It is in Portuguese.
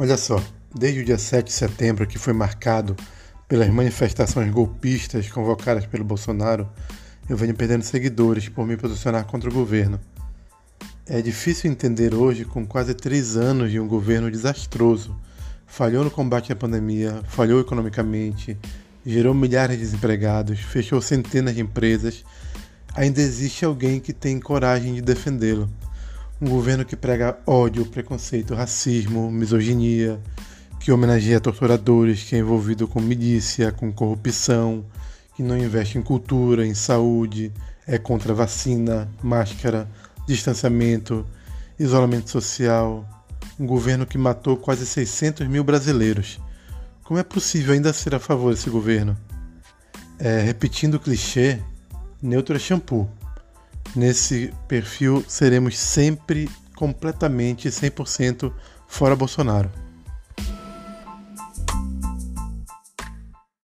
Olha só, desde o dia 7 de setembro, que foi marcado pelas manifestações golpistas convocadas pelo Bolsonaro, eu venho perdendo seguidores por me posicionar contra o governo. É difícil entender hoje, com quase três anos de um governo desastroso, falhou no combate à pandemia, falhou economicamente, gerou milhares de desempregados, fechou centenas de empresas, ainda existe alguém que tem coragem de defendê-lo. Um governo que prega ódio, preconceito, racismo, misoginia, que homenageia torturadores, que é envolvido com milícia, com corrupção, que não investe em cultura, em saúde, é contra vacina, máscara, distanciamento, isolamento social. Um governo que matou quase 600 mil brasileiros. Como é possível ainda ser a favor desse governo? É, repetindo o clichê, neutro é shampoo. Nesse perfil seremos sempre completamente 100% fora Bolsonaro.